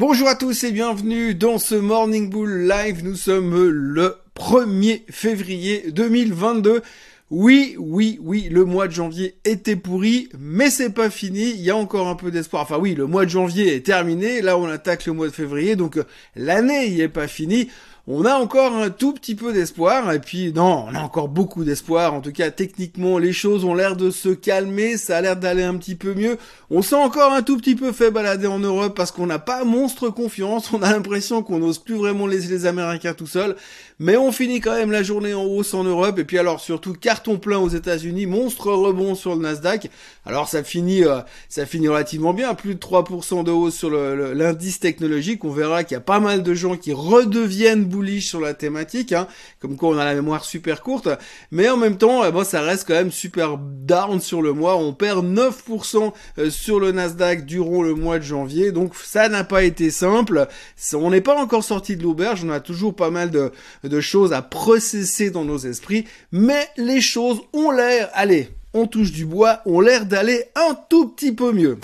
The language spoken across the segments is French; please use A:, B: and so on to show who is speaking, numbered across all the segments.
A: Bonjour à tous et bienvenue dans ce Morning Bull Live. Nous sommes le 1er février 2022. Oui, oui, oui, le mois de janvier était pourri, mais c'est pas fini, il y a encore un peu d'espoir. Enfin oui, le mois de janvier est terminé, là on attaque le mois de février, donc euh, l'année y est pas finie on a encore un tout petit peu d'espoir, et puis non, on a encore beaucoup d'espoir, en tout cas techniquement les choses ont l'air de se calmer, ça a l'air d'aller un petit peu mieux, on s'est encore un tout petit peu fait balader en Europe parce qu'on n'a pas monstre confiance, on a l'impression qu'on n'ose plus vraiment laisser les Américains tout seuls, mais on finit quand même la journée en hausse en Europe, et puis alors surtout carton plein aux États-Unis, monstre rebond sur le Nasdaq, alors ça finit, euh, ça finit relativement bien, plus de 3% de hausse sur l'indice technologique, on verra qu'il y a pas mal de gens qui redeviennent sur la thématique, hein, comme quoi on a la mémoire super courte, mais en même temps, eh ben, ça reste quand même super down sur le mois, on perd 9% euh, sur le Nasdaq durant le mois de janvier, donc ça n'a pas été simple, on n'est pas encore sorti de l'auberge, on a toujours pas mal de, de choses à processer dans nos esprits, mais les choses ont l'air, allez, on touche du bois, ont l'air d'aller un tout petit peu mieux.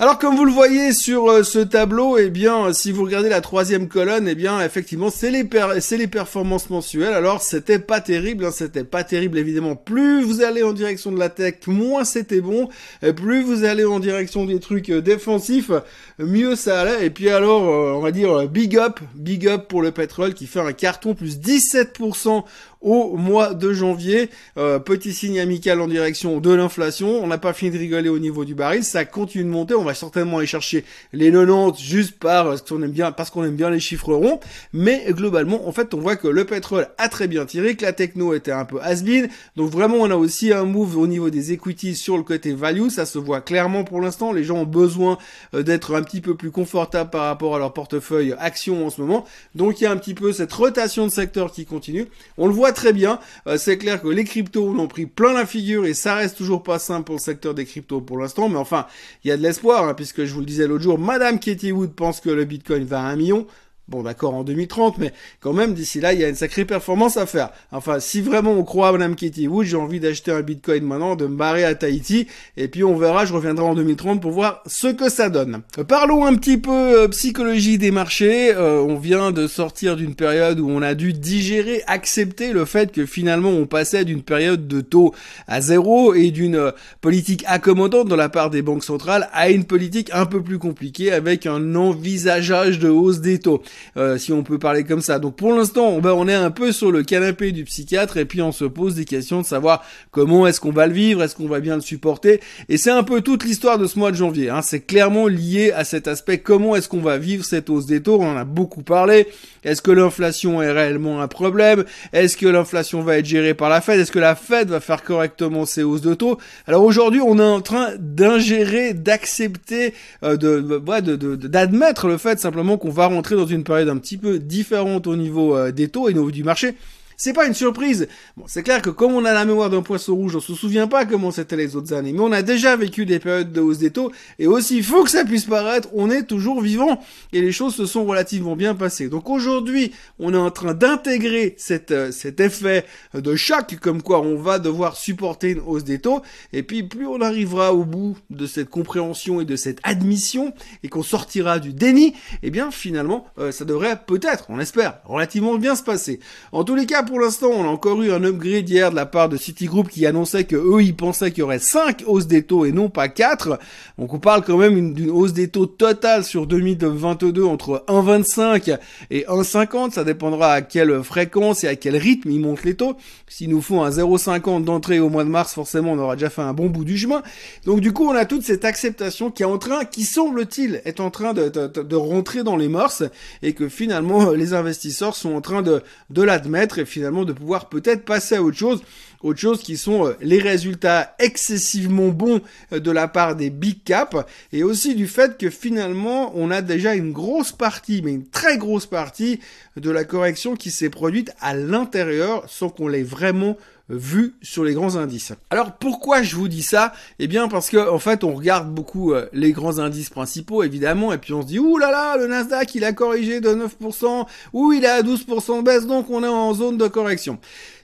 A: Alors comme vous le voyez sur euh, ce tableau, eh bien si vous regardez la troisième colonne, eh bien effectivement c'est les performances mensuelles. Alors c'était pas terrible, hein, c'était pas terrible évidemment. Plus vous allez en direction de la tech, moins c'était bon. Et plus vous allez en direction des trucs euh, défensifs, mieux ça allait. Et puis alors euh, on va dire big up, big up pour le pétrole qui fait un carton plus 17% au mois de janvier. Euh, petit signe amical en direction de l'inflation. On n'a pas fini de rigoler au niveau du baril. Ça continue de monter. On va certainement aller chercher les 90 juste parce qu'on aime bien, parce qu'on aime bien les chiffres ronds. Mais globalement, en fait, on voit que le pétrole a très bien tiré, que la techno était un peu has-been. Donc vraiment, on a aussi un move au niveau des equities sur le côté value. Ça se voit clairement pour l'instant. Les gens ont besoin euh, d'être un petit peu plus confortables par rapport à leur portefeuille action en ce moment. Donc il y a un petit peu cette rotation de secteur qui continue. On le voit très bien. Euh, c'est clair que les cryptos ont pris plein la figure et ça reste toujours pas simple pour le secteur des cryptos pour l'instant. Mais enfin, il y a de l'espoir hein, puisque je vous le disais l'autre jour, Madame Katie Wood pense que le Bitcoin va à un million. Bon, d'accord, en 2030, mais quand même, d'ici là, il y a une sacrée performance à faire. Enfin, si vraiment on croit à Madame Katie Wood, j'ai envie d'acheter un Bitcoin maintenant, de me barrer à Tahiti, et puis on verra, je reviendrai en 2030 pour voir ce que ça donne. Parlons un petit peu euh, psychologie des marchés. Euh, on vient de sortir d'une période où on a dû digérer, accepter le fait que finalement on passait d'une période de taux à zéro et d'une euh, politique accommodante de la part des banques centrales à une politique un peu plus compliquée avec un envisageage de hausse des taux. Euh, si on peut parler comme ça. Donc pour l'instant, on est un peu sur le canapé du psychiatre et puis on se pose des questions de savoir comment est-ce qu'on va le vivre, est-ce qu'on va bien le supporter. Et c'est un peu toute l'histoire de ce mois de janvier. Hein. C'est clairement lié à cet aspect comment est-ce qu'on va vivre cette hausse des taux. On en a beaucoup parlé. Est-ce que l'inflation est réellement un problème? Est-ce que l'inflation va être gérée par la Fed? Est-ce que la Fed va faire correctement ses hausses de taux? Alors aujourd'hui, on est en train d'ingérer, d'accepter, euh, de, d'admettre le fait simplement qu'on va rentrer dans une période un petit peu différente au niveau euh, des taux et au niveau du marché. C'est pas une surprise. Bon, c'est clair que comme on a la mémoire d'un poisson rouge, on se souvient pas comment c'était les autres années, mais on a déjà vécu des périodes de hausse des taux, et aussi fou que ça puisse paraître, on est toujours vivant, et les choses se sont relativement bien passées. Donc aujourd'hui, on est en train d'intégrer euh, cet effet de choc, comme quoi on va devoir supporter une hausse des taux, et puis plus on arrivera au bout de cette compréhension et de cette admission, et qu'on sortira du déni, eh bien finalement, euh, ça devrait peut-être, on espère, relativement bien se passer. En tous les cas, pour l'instant, on a encore eu un upgrade hier de la part de Citigroup qui annonçait que eux, ils pensaient qu'il y aurait 5 hausses des taux et non pas 4. Donc on parle quand même d'une hausse des taux totale sur 2022 entre 1,25 et 1,50. Ça dépendra à quelle fréquence et à quel rythme ils montent les taux. S'ils nous font un 0,50 d'entrée au mois de mars, forcément, on aura déjà fait un bon bout du chemin. Donc du coup, on a toute cette acceptation qui est en train, qui semble-t-il, est en train de, rentrer dans les morses et que finalement, les investisseurs sont en train de, l'admettre de pouvoir peut-être passer à autre chose, autre chose qui sont euh, les résultats excessivement bons euh, de la part des big caps et aussi du fait que finalement on a déjà une grosse partie, mais une très grosse partie de la correction qui s'est produite à l'intérieur sans qu'on l'ait vraiment vu sur les grands indices. Alors pourquoi je vous dis ça? Eh bien parce que en fait on regarde beaucoup euh, les grands indices principaux évidemment et puis on se dit ouh là là le Nasdaq il a corrigé de 9%, ou il est à 12% de baisse donc on est en zone de correction.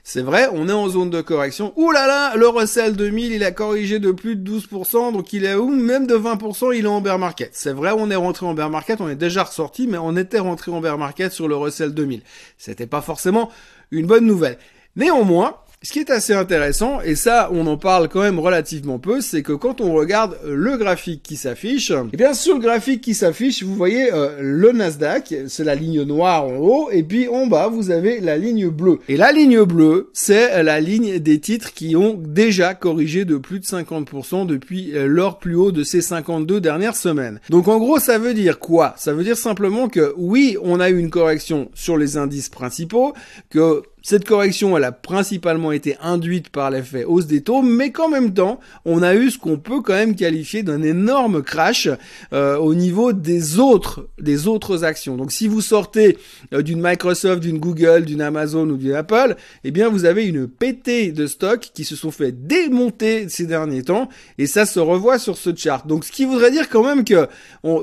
A: C'est vrai, on est en zone de correction. Ouh là là, le Russell 2000, il a corrigé de plus de 12%, donc il est où Même de 20%, il est en bear market. C'est vrai, on est rentré en bear market, on est déjà ressorti, mais on était rentré en bear market sur le Russell 2000. C'était pas forcément une bonne nouvelle. Néanmoins, ce qui est assez intéressant, et ça on en parle quand même relativement peu, c'est que quand on regarde le graphique qui s'affiche, et eh bien sur le graphique qui s'affiche, vous voyez euh, le Nasdaq, c'est la ligne noire en haut, et puis en bas vous avez la ligne bleue. Et la ligne bleue, c'est la ligne des titres qui ont déjà corrigé de plus de 50% depuis euh, leur plus haut de ces 52 dernières semaines. Donc en gros ça veut dire quoi? Ça veut dire simplement que oui, on a eu une correction sur les indices principaux, que cette correction, elle a principalement été induite par l'effet hausse des taux, mais qu'en même temps, on a eu ce qu'on peut quand même qualifier d'un énorme crash euh, au niveau des autres, des autres actions. Donc, si vous sortez euh, d'une Microsoft, d'une Google, d'une Amazon ou d'une Apple, eh bien, vous avez une pétée de stocks qui se sont fait démonter ces derniers temps, et ça se revoit sur ce chart. Donc, ce qui voudrait dire quand même que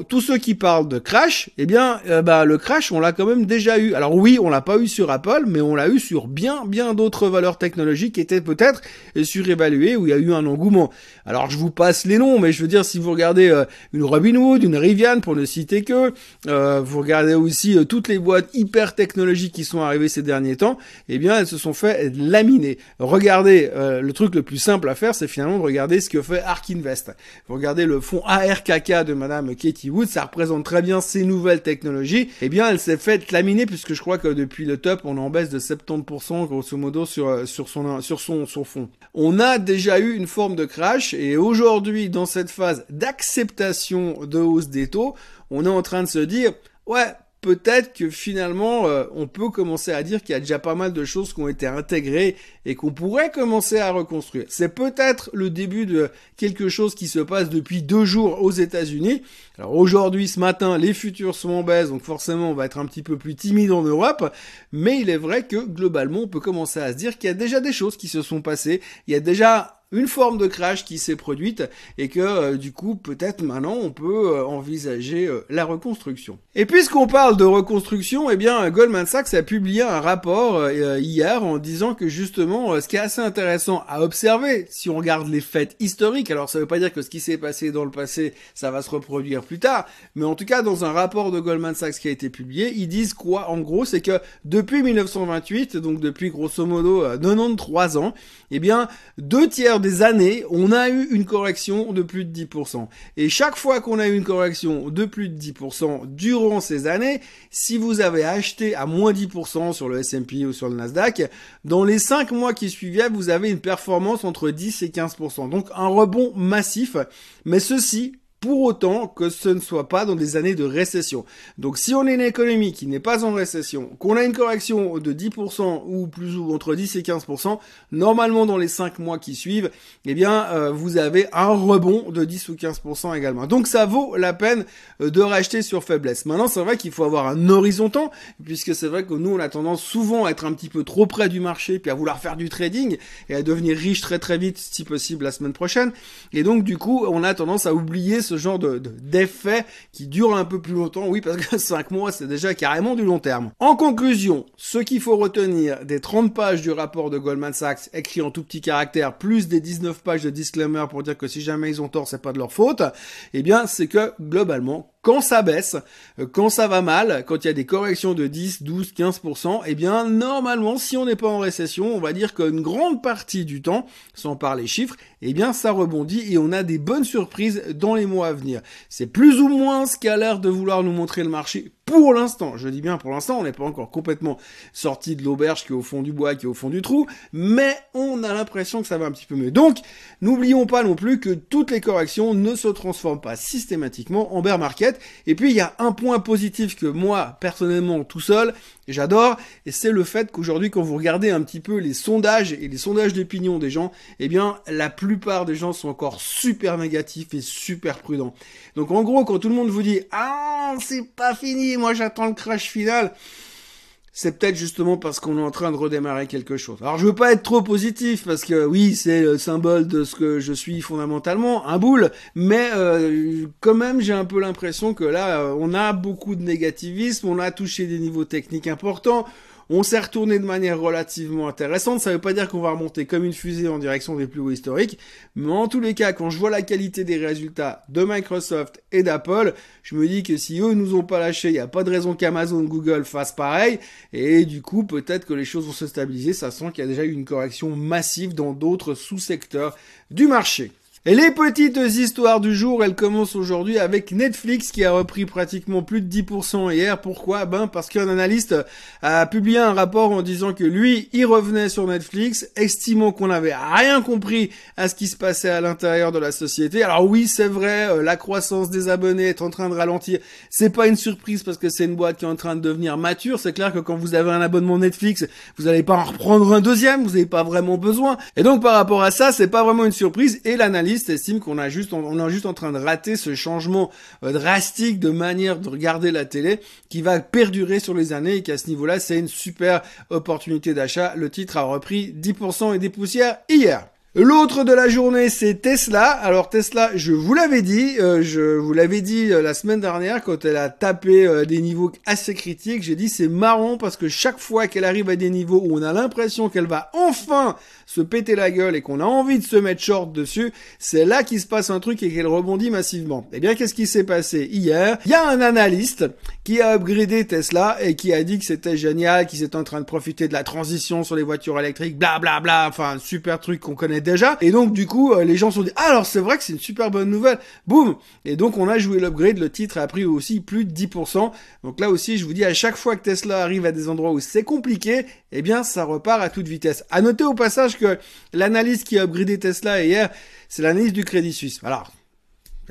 A: tous ceux qui parlent de crash, eh bien, euh, bah, le crash, on l'a quand même déjà eu. Alors oui, on l'a pas eu sur Apple, mais on l'a eu sur sur bien bien d'autres valeurs technologiques qui étaient peut-être surévaluées où il y a eu un engouement. Alors je vous passe les noms, mais je veux dire si vous regardez euh, une Robinhood, une Rivian pour ne citer que, euh, vous regardez aussi euh, toutes les boîtes hyper technologiques qui sont arrivées ces derniers temps, eh bien elles se sont fait laminer. Regardez, le truc le plus simple à faire, c'est finalement de regarder ce que fait Ark Invest. Vous regardez le fonds ARKK de Madame Katie Wood, ça représente très bien ces nouvelles technologies. Eh bien elle s'est fait laminer puisque je crois que depuis le top on est en baisse de 70 grosso modo sur, euh, sur, son, sur son, son fond. On a déjà eu une forme de crash et aujourd'hui dans cette phase d'acceptation de hausse des taux, on est en train de se dire ouais peut-être que finalement, euh, on peut commencer à dire qu'il y a déjà pas mal de choses qui ont été intégrées et qu'on pourrait commencer à reconstruire. C'est peut-être le début de quelque chose qui se passe depuis deux jours aux États-Unis. Alors aujourd'hui, ce matin, les futurs sont en baisse, donc forcément, on va être un petit peu plus timide en Europe. Mais il est vrai que globalement, on peut commencer à se dire qu'il y a déjà des choses qui se sont passées. Il y a déjà une forme de crash qui s'est produite et que euh, du coup peut-être maintenant on peut euh, envisager euh, la reconstruction. Et puisqu'on parle de reconstruction, eh bien Goldman Sachs a publié un rapport hier en disant que justement ce qui est assez intéressant à observer si on regarde les faits historiques, alors ça veut pas dire que ce qui s'est passé dans le passé ça va se reproduire plus tard, mais en tout cas dans un rapport de Goldman Sachs qui a été publié, ils disent quoi en gros c'est que depuis 1928, donc depuis grosso modo 93 ans, eh bien deux tiers des années, on a eu une correction de plus de 10%. Et chaque fois qu'on a eu une correction de plus de 10% durant ces années, si vous avez acheté à moins 10% sur le S&P ou sur le Nasdaq, dans les 5 mois qui suivaient, vous avez une performance entre 10 et 15%. Donc un rebond massif, mais ceci pour autant que ce ne soit pas dans des années de récession. Donc si on est une économie qui n'est pas en récession, qu'on a une correction de 10% ou plus ou entre 10 et 15%, normalement dans les 5 mois qui suivent, eh bien euh, vous avez un rebond de 10 ou 15% également. Donc ça vaut la peine euh, de racheter sur faiblesse. Maintenant c'est vrai qu'il faut avoir un horizon temps, puisque c'est vrai que nous on a tendance souvent à être un petit peu trop près du marché, puis à vouloir faire du trading et à devenir riche très très vite si possible la semaine prochaine. Et donc du coup on a tendance à oublier ce genre de d'effet qui dure un peu plus longtemps. Oui, parce que 5 mois, c'est déjà carrément du long terme. En conclusion, ce qu'il faut retenir des 30 pages du rapport de Goldman Sachs écrit en tout petit caractère, plus des 19 pages de disclaimer pour dire que si jamais ils ont tort, c'est pas de leur faute, eh bien, c'est que globalement, quand ça baisse, euh, quand ça va mal, quand il y a des corrections de 10, 12, 15%, eh bien normalement si on n'est pas en récession, on va dire qu'une grande partie du temps, sans parler chiffres, eh bien ça rebondit et on a des bonnes surprises dans les mois à venir. C'est plus ou moins ce qu'a l'air de vouloir nous montrer le marché pour l'instant, je dis bien pour l'instant, on n'est pas encore complètement sorti de l'auberge qui est au fond du bois, qui est au fond du trou, mais on a l'impression que ça va un petit peu mieux. Donc, n'oublions pas non plus que toutes les corrections ne se transforment pas systématiquement en bear market. Et puis, il y a un point positif que moi, personnellement, tout seul, j'adore, et c'est le fait qu'aujourd'hui, quand vous regardez un petit peu les sondages et les sondages d'opinion des gens, eh bien, la plupart des gens sont encore super négatifs et super prudents. Donc, en gros, quand tout le monde vous dit, ah, c'est pas fini, moi j'attends le crash final, c'est peut-être justement parce qu'on est en train de redémarrer quelque chose. Alors je veux pas être trop positif parce que oui, c'est le symbole de ce que je suis fondamentalement, un boule, mais euh, quand même j'ai un peu l'impression que là euh, on a beaucoup de négativisme, on a touché des niveaux techniques importants. On s'est retourné de manière relativement intéressante. Ça ne veut pas dire qu'on va remonter comme une fusée en direction des plus hauts historiques. Mais en tous les cas, quand je vois la qualité des résultats de Microsoft et d'Apple, je me dis que si eux nous ont pas lâché, il n'y a pas de raison qu'Amazon, Google fassent pareil. Et du coup, peut-être que les choses vont se stabiliser. Ça sent qu'il y a déjà eu une correction massive dans d'autres sous-secteurs du marché. Et les petites histoires du jour, elles commencent aujourd'hui avec Netflix qui a repris pratiquement plus de 10% hier. Pourquoi? Ben parce qu'un analyste a publié un rapport en disant que lui, il revenait sur Netflix, estimant qu'on n'avait rien compris à ce qui se passait à l'intérieur de la société. Alors oui, c'est vrai, euh, la croissance des abonnés est en train de ralentir. C'est pas une surprise parce que c'est une boîte qui est en train de devenir mature. C'est clair que quand vous avez un abonnement Netflix, vous n'allez pas en reprendre un deuxième, vous n'avez pas vraiment besoin. Et donc par rapport à ça, c'est pas vraiment une surprise. Et l'analyste estime qu'on a juste, on est juste en train de rater ce changement euh, drastique de manière de regarder la télé qui va perdurer sur les années et qu'à ce niveau-là, c'est une super opportunité d'achat. Le titre a repris 10% et des poussières hier. L'autre de la journée, c'est Tesla. Alors Tesla, je vous l'avais dit, euh, je vous l'avais dit euh, la semaine dernière quand elle a tapé euh, des niveaux assez critiques. J'ai dit c'est marrant parce que chaque fois qu'elle arrive à des niveaux où on a l'impression qu'elle va enfin se péter la gueule et qu'on a envie de se mettre short dessus, c'est là qu'il se passe un truc et qu'elle rebondit massivement. Eh bien, qu'est-ce qui s'est passé hier? Il y a un analyste qui a upgradé Tesla et qui a dit que c'était génial, qu'ils étaient en train de profiter de la transition sur les voitures électriques, bla bla bla, enfin super truc qu'on connaît déjà. Et donc du coup, euh, les gens se sont dit ah, alors c'est vrai que c'est une super bonne nouvelle. Boum Et donc on a joué l'upgrade, le titre a pris aussi plus de 10%. Donc là aussi, je vous dis à chaque fois que Tesla arrive à des endroits où c'est compliqué, eh bien ça repart à toute vitesse. À noter au passage que l'analyse qui a upgradé Tesla hier, c'est l'analyse du Crédit Suisse. Alors,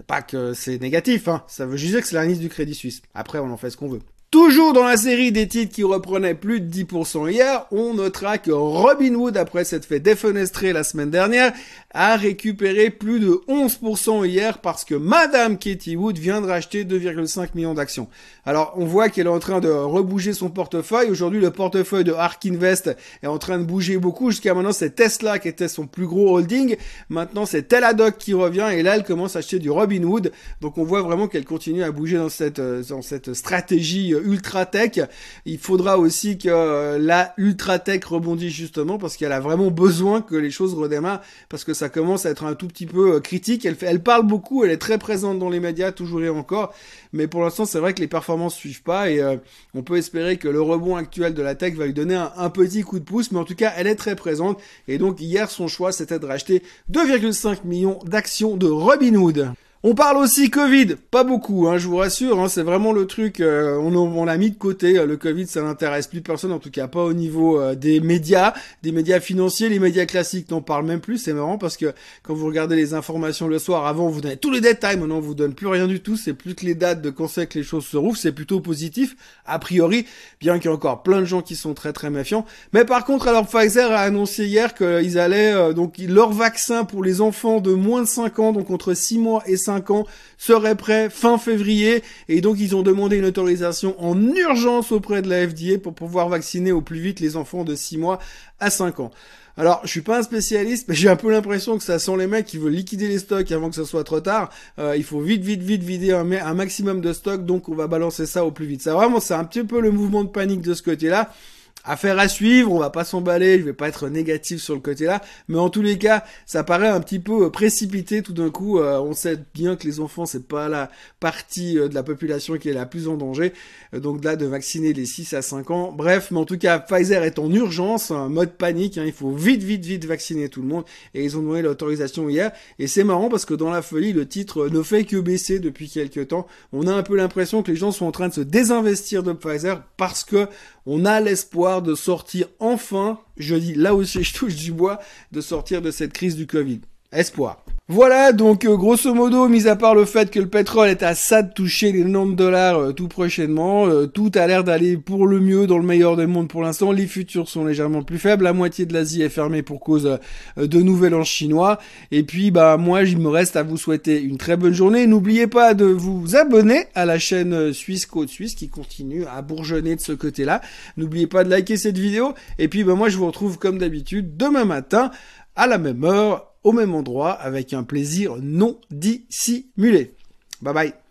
A: pas que c'est négatif, hein. Ça veut juste dire que c'est l'analyse du Crédit Suisse. Après, on en fait ce qu'on veut. Toujours dans la série des titres qui reprenaient plus de 10% hier, on notera que Robinhood, après s'être fait défenestrer la semaine dernière, a récupéré plus de 11% hier parce que Madame Katie Wood vient de racheter 2,5 millions d'actions. Alors, on voit qu'elle est en train de rebouger son portefeuille. Aujourd'hui, le portefeuille de Ark Invest est en train de bouger beaucoup. Jusqu'à maintenant, c'est Tesla qui était son plus gros holding. Maintenant, c'est Teladoc qui revient et là, elle commence à acheter du Robinhood. Donc, on voit vraiment qu'elle continue à bouger dans cette, euh, dans cette stratégie ultra tech. Il faudra aussi que la ultra tech rebondisse justement parce qu'elle a vraiment besoin que les choses redémarrent parce que ça commence à être un tout petit peu euh, critique. Elle parle beaucoup, elle est très présente dans les médias toujours et encore, mais pour l'instant c'est vrai que les performances suivent pas et euh, on peut espérer que le rebond actuel de la tech va lui donner un, un petit coup de pouce, mais en tout cas elle est très présente et donc hier son choix c'était de racheter 2,5 millions d'actions de Robinhood. On parle aussi Covid, pas beaucoup, hein, je vous rassure, hein, c'est vraiment le truc, euh, on, on l'a mis de côté, le Covid ça n'intéresse plus personne, en tout cas pas au niveau euh, des médias, des médias financiers, les médias classiques n'en parlent même plus, c'est marrant parce que quand vous regardez les informations le soir, avant vous donnait tous les détails, maintenant on vous donne plus rien du tout, c'est plus que les dates de quand c'est que les choses se rouvrent, c'est plutôt positif, a priori, bien qu'il y ait encore plein de gens qui sont très très méfiants, mais par contre alors Pfizer a annoncé hier qu'ils allaient, euh, donc leur vaccin pour les enfants de moins de 5 ans, donc entre 6 mois et 5 ans serait prêt fin février et donc ils ont demandé une autorisation en urgence auprès de la FDA pour pouvoir vacciner au plus vite les enfants de 6 mois à 5 ans. Alors, je suis pas un spécialiste, mais j'ai un peu l'impression que ça sent les mecs qui veulent liquider les stocks avant que ce soit trop tard. Euh, il faut vite, vite, vite vider un, un maximum de stocks, donc on va balancer ça au plus vite. Ça vraiment, c'est un petit peu le mouvement de panique de ce côté-là. Affaire à suivre, on va pas s'emballer, je vais pas être négatif sur le côté là, mais en tous les cas, ça paraît un petit peu euh, précipité tout d'un coup. Euh, on sait bien que les enfants c'est pas la partie euh, de la population qui est la plus en danger, donc là de vacciner les 6 à 5 ans. Bref, mais en tout cas, Pfizer est en urgence, un mode panique, hein, il faut vite, vite, vite vacciner tout le monde, et ils ont donné l'autorisation hier. Et c'est marrant parce que dans la folie, le titre ne fait que baisser depuis quelques temps. On a un peu l'impression que les gens sont en train de se désinvestir de Pfizer parce que on a l'espoir de sortir enfin, je dis là aussi je touche du bois, de sortir de cette crise du Covid. Espoir. Voilà, donc euh, grosso modo, mis à part le fait que le pétrole est à ça de toucher les 90 dollars euh, tout prochainement, euh, tout a l'air d'aller pour le mieux dans le meilleur des mondes pour l'instant. Les futurs sont légèrement plus faibles. La moitié de l'Asie est fermée pour cause de nouvel an chinois. Et puis, bah moi, il me reste à vous souhaiter une très bonne journée. N'oubliez pas de vous abonner à la chaîne Suisse Côte Suisse qui continue à bourgeonner de ce côté-là. N'oubliez pas de liker cette vidéo. Et puis, bah moi, je vous retrouve comme d'habitude demain matin à la même heure au même endroit avec un plaisir non dissimulé. Bye bye